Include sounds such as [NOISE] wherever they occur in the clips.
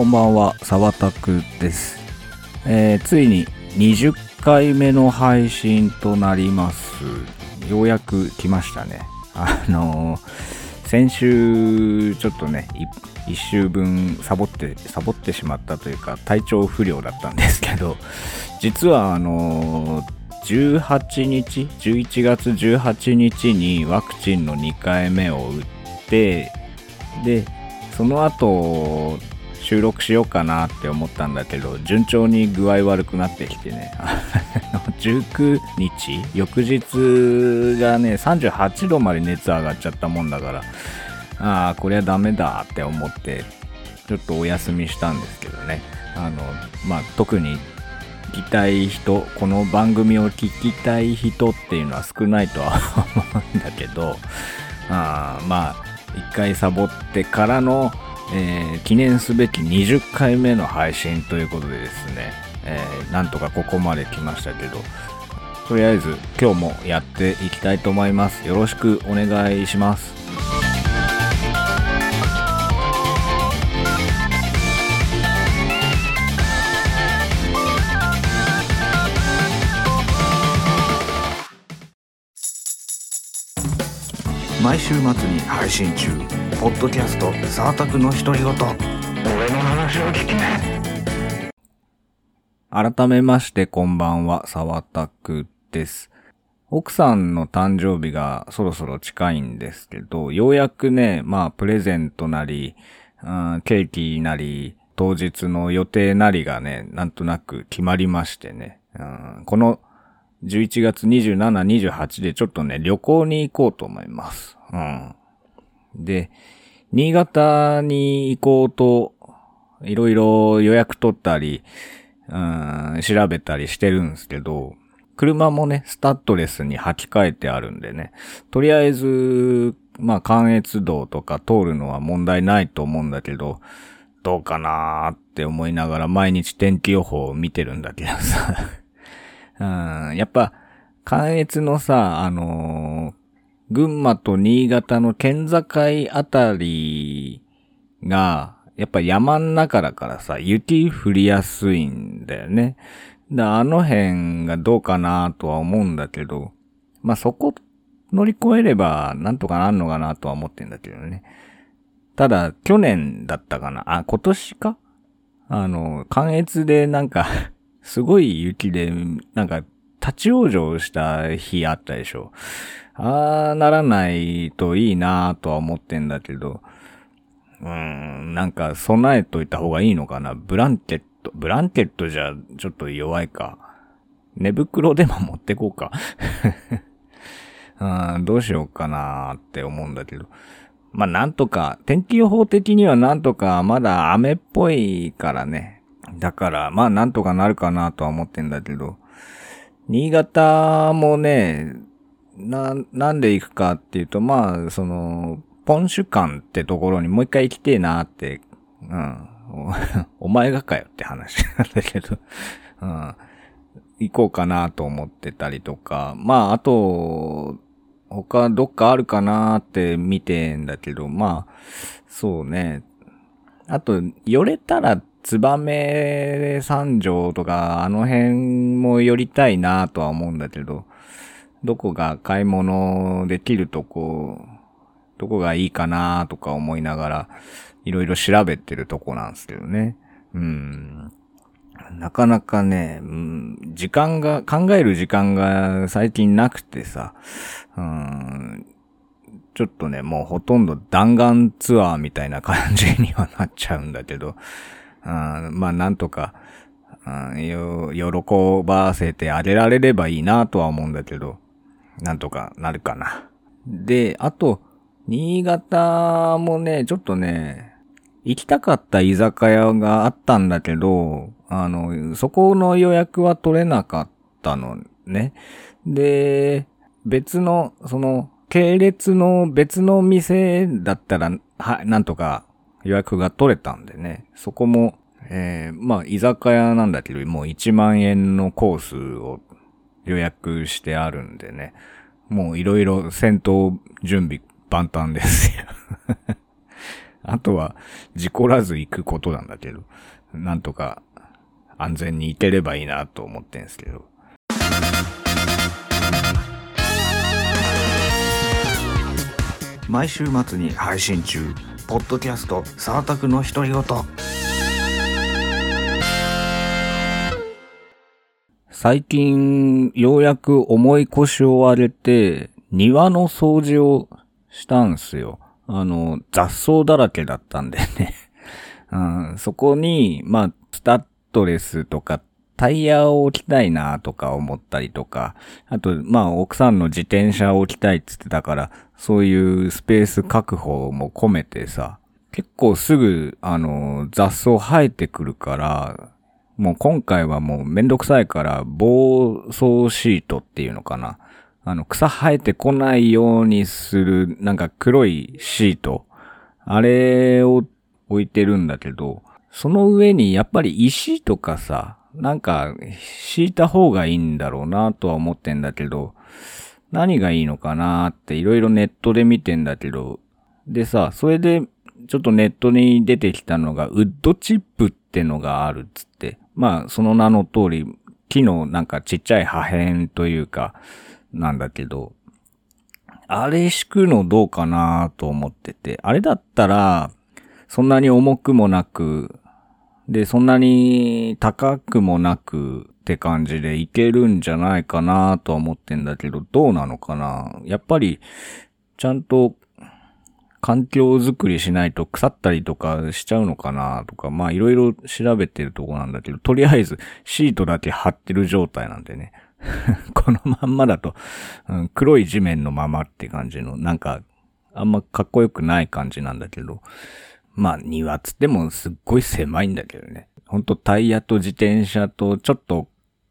こんばんは、沢田くです。えー、ついに20回目の配信となります。ようやく来ましたね。あのー先週、ちょっとね、1週分サボって、サボってしまったというか、体調不良だったんですけど、実はあのー18日、11月18日にワクチンの2回目を打って、で、その後、収録しようかなって思ったんだけど、順調に具合悪くなってきてね、[LAUGHS] 19日、翌日がね、38度まで熱上がっちゃったもんだから、ああ、これはダメだって思って、ちょっとお休みしたんですけどね、あの、まあ、特に聞きたい人、この番組を聞きたい人っていうのは少ないとは思うんだけど、あまあ、一回サボってからの、えー記念すべき20回目の配信ということでですね、えーなんとかここまで来ましたけど、とりあえず今日もやっていきたいと思います。よろしくお願いします。毎週末に配信中。ポッドキャスト「サータクの独り言」俺の話を聞きね改めましてこんばんは沢田くです。奥さんの誕生日がそろそろ近いんですけどようやくねまあプレゼントなり、うん、ケーキなり当日の予定なりがねなんとなく決まりましてね、うん、この11月27、28でちょっとね、旅行に行こうと思います。うん。で、新潟に行こうと、いろいろ予約取ったり、うん、調べたりしてるんですけど、車もね、スタッドレスに履き替えてあるんでね、とりあえず、まあ、関越道とか通るのは問題ないと思うんだけど、どうかなーって思いながら毎日天気予報を見てるんだけどさ。うん、やっぱ、関越のさ、あのー群馬と新潟の県境あたりが、やっぱ山ん中だからさ、雪降りやすいんだよね。だあの辺がどうかなとは思うんだけど、まあ、そこ乗り越えればなんとかなんのかなとは思ってんだけどね。ただ、去年だったかなあ、今年か？あの、関越でなんか、すごい雪で、なんか、立ち往生した日あったでしょ。ああ、ならないといいなとは思ってんだけど、うーん、なんか備えといた方がいいのかな。ブランケット、ブランケットじゃちょっと弱いか。寝袋でも持ってこうか。うん、どうしようかなって思うんだけど。まあ、なんとか、天気予報的にはなんとか、まだ雨っぽいからね。だから、まあ、なんとかなるかなとは思ってんだけど、新潟もね、な、なんで行くかっていうと、まあ、その、ポンシュ館ってところにもう一回行きてえなって、うん。お [LAUGHS] お前がかよって話なんだけど、うん。行こうかなと思ってたりとか、まあ、あと、他どっかあるかなって見てんだけど、まあ、そうね。あと、寄れたら、ツバメ三条とか、あの辺も寄りたいなとは思うんだけど、どこが買い物できるとこ、どこがいいかなとか思いながら、いろいろ調べてるとこなんですけどね。うん。なかなかね、時間が、考える時間が最近なくてさ、うん、ちょっとね、もうほとんど弾丸ツアーみたいな感じにはなっちゃうんだけど、うん、まあなんとか、喜ばせてあげられればいいなとは思うんだけど、なんとかなるかな。で、あと、新潟もね、ちょっとね、行きたかった居酒屋があったんだけど、あの、そこの予約は取れなかったのね。で、別の、その、系列の別の店だったら、はい、なんとか予約が取れたんでね。そこも、えー、まあ、居酒屋なんだけど、もう1万円のコースを予約してあるんでね。もういろいろ戦闘準備万端ですよ。[LAUGHS] あとは、事故らず行くことなんだけど、なんとか安全に行ければいいなと思ってんすけど。毎週末に配信中、ポッドキャスト、サータクの独り言。最近、ようやく重い腰を割れて、庭の掃除をしたんすよ。あの、雑草だらけだったんでね。うん、そこに、まあ、スタッドレスとかタイヤを置きたいなとか思ったりとか、あと、まあ、奥さんの自転車を置きたいって言ってたから、そういうスペース確保も込めてさ、結構すぐ、あの、雑草生えてくるから、もう今回はもうめんどくさいから、防草シートっていうのかな。あの、草生えてこないようにする、なんか黒いシート。あれを置いてるんだけど、その上にやっぱり石とかさ、なんか敷いた方がいいんだろうなとは思ってんだけど、何がいいのかなっていろいろネットで見てんだけど、でさ、それでちょっとネットに出てきたのがウッドチップってのがあるっつって、まあその名の通り木のなんかちっちゃい破片というか、なんだけど、あれ敷くのどうかなと思ってて、あれだったら、そんなに重くもなく、で、そんなに高くもなくって感じでいけるんじゃないかなとは思ってんだけど、どうなのかな？やっぱり、ちゃんと環境づくりしないと腐ったりとかしちゃうのかなとか、まあいろいろ調べてるとこなんだけど、とりあえずシートだけ貼ってる状態なんでね。[LAUGHS] このまんまだと、うん、黒い地面のままって感じの、なんか、あんまかっこよくない感じなんだけど、まあ庭つってもすっごい狭いんだけどね。ほんとタイヤと自転車とちょっと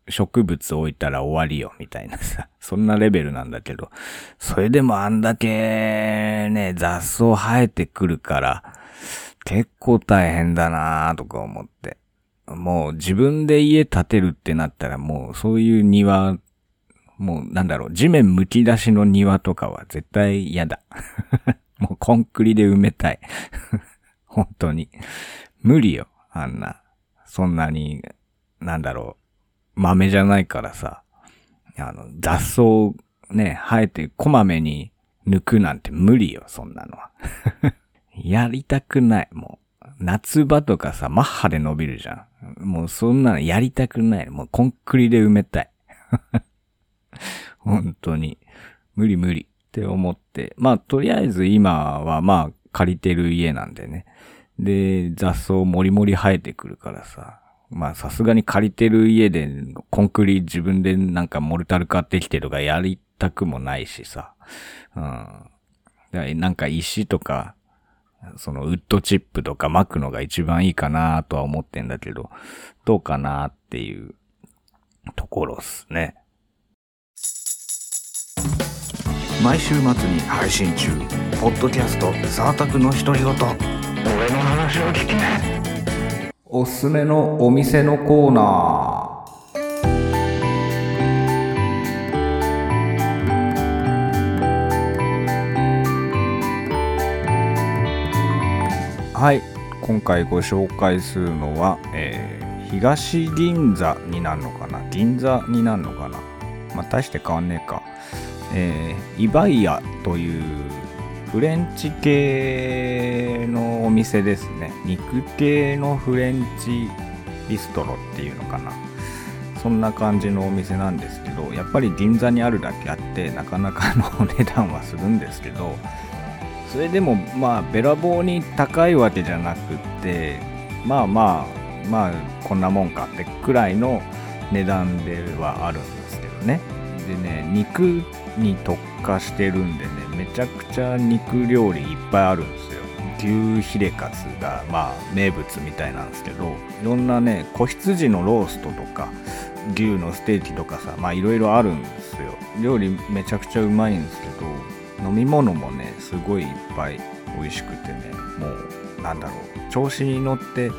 植物置いたら終わりよ、みたいなさ。[LAUGHS] そんなレベルなんだけど。それでもあんだけね、雑草生えてくるから、結構大変だなぁとか思って。もう自分で家建てるってなったらもうそういう庭、もうなんだろう、地面剥き出しの庭とかは絶対嫌だ。[LAUGHS] もうコンクリで埋めたい。[LAUGHS] 本当に。無理よ、あんな。そんなに、なんだろう、豆じゃないからさ。あの、雑草ね、生えてこまめに抜くなんて無理よ、そんなのは。[LAUGHS] やりたくない、もう。夏場とかさ、マッハで伸びるじゃん。もうそんなのやりたくない。もうコンクリで埋めたい。[LAUGHS] 本当に。無理無理って思って。まあ、とりあえず今はまあ、借りてる家なんでね。で、雑草もりもり生えてくるからさ。まあさすがに借りてる家でコンクリ自分でなんかモルタル買ってきてとかやりたくもないしさ。うん。だなんか石とか、そのウッドチップとか巻くのが一番いいかなとは思ってんだけど、どうかなっていうところっすね。毎週末に配信中、ポッドキャスト、サータクの独り言。俺の話を聞きね。おすすめのお店のコーナー。はい、今回ご紹介するのは、えー、東銀座になるのかな？銀座になるのかな？まあ、大して変わんねえか。えー、イバイアというフレンチ系のお店ですね。肉系のフレンチビストロっていうのかな。そんな感じのお店なんですけど、やっぱり銀座にあるだけあって、なかなか [LAUGHS] の値段はするんですけど、それでもまあべらぼうに高いわけじゃなくって、まあまあ、まあこんなもんかってくらいの値段ではあるんですけどね。でね、肉に特化してるんでねめちゃくちゃ肉料理いっぱいあるんですよ。牛ヒレカツがまあ名物みたいなんですけどいろんなね子羊のローストとか牛のステーキとかさまあいろいろあるんですよ。料理めちゃくちゃうまいんですけど飲み物もねすごいいっぱい美味しくてねもうなんだろう調子に乗って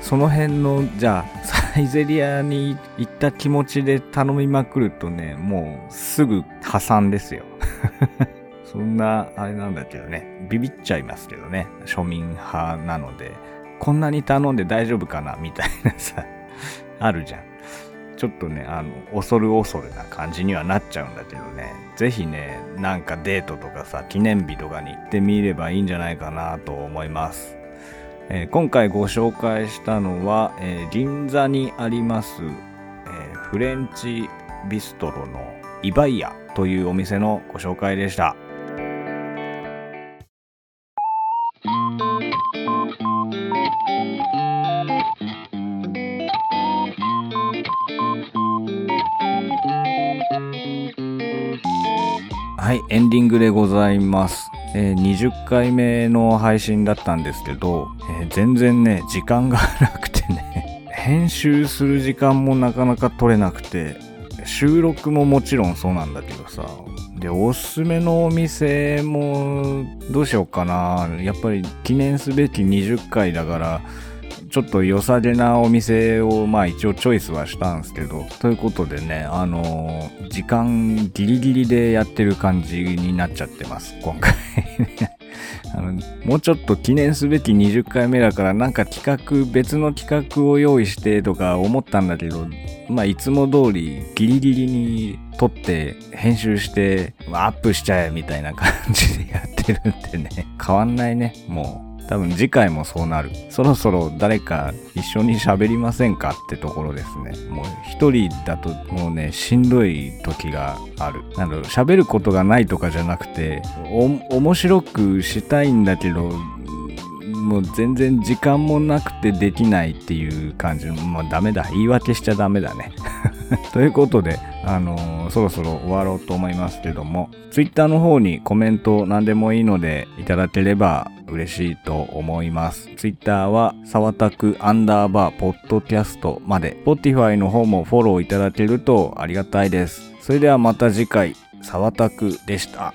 その辺の、じゃあ、サイゼリアに行った気持ちで頼みまくるとね、もうすぐ破産ですよ。[LAUGHS] そんな、あれなんだけどね、ビビっちゃいますけどね、庶民派なので、こんなに頼んで大丈夫かなみたいなさ、あるじゃん。ちょっとね、あの、恐る恐るな感じにはなっちゃうんだけどね、ぜひね、なんかデートとかさ、記念日とかに行ってみればいいんじゃないかなと思います。えー、今回ご紹介したのは、えー、銀座にあります、えー、フレンチビストロのイバイアというお店のご紹介でした。はい、エンディングでございます。えー、20回目の配信だったんですけど、全然ね、時間がなくてね、編集する時間もなかなか取れなくて、収録ももちろんそうなんだけどさ、で、おすすめのお店もどうしようかな。やっぱり記念すべき20回だから、ちょっと良さげなお店をまあ一応チョイスはしたんですけど、ということでね、あのー、時間ギリギリでやってる感じになっちゃってます、今回 [LAUGHS] あの、もうちょっと記念すべき20回目だからなんか企画、別の企画を用意してとか思ったんだけど、まあいつも通りギリギリに撮って編集してアップしちゃえみたいな感じでやってるんでね、変わんないね、もう。多分次回もそうなる。そろそろ誰か一緒に喋りませんかってところですね。もう一人だともうね、しんどい時がある。なんだろう、喋ることがないとかじゃなくて、面白くしたいんだけど、もう全然時間もなくてできないっていう感じ、もうダメだ。言い訳しちゃダメだね。[LAUGHS] ということで、あのー、そろそろ終わろうと思いますけども、Twitter の方にコメント何でもいいのでいただければ嬉しいと思います。Twitter は、沢田くアンダーバーポッドキャストまで、Spotify の方もフォローいただけるとありがたいです。それではまた次回、沢田くでした。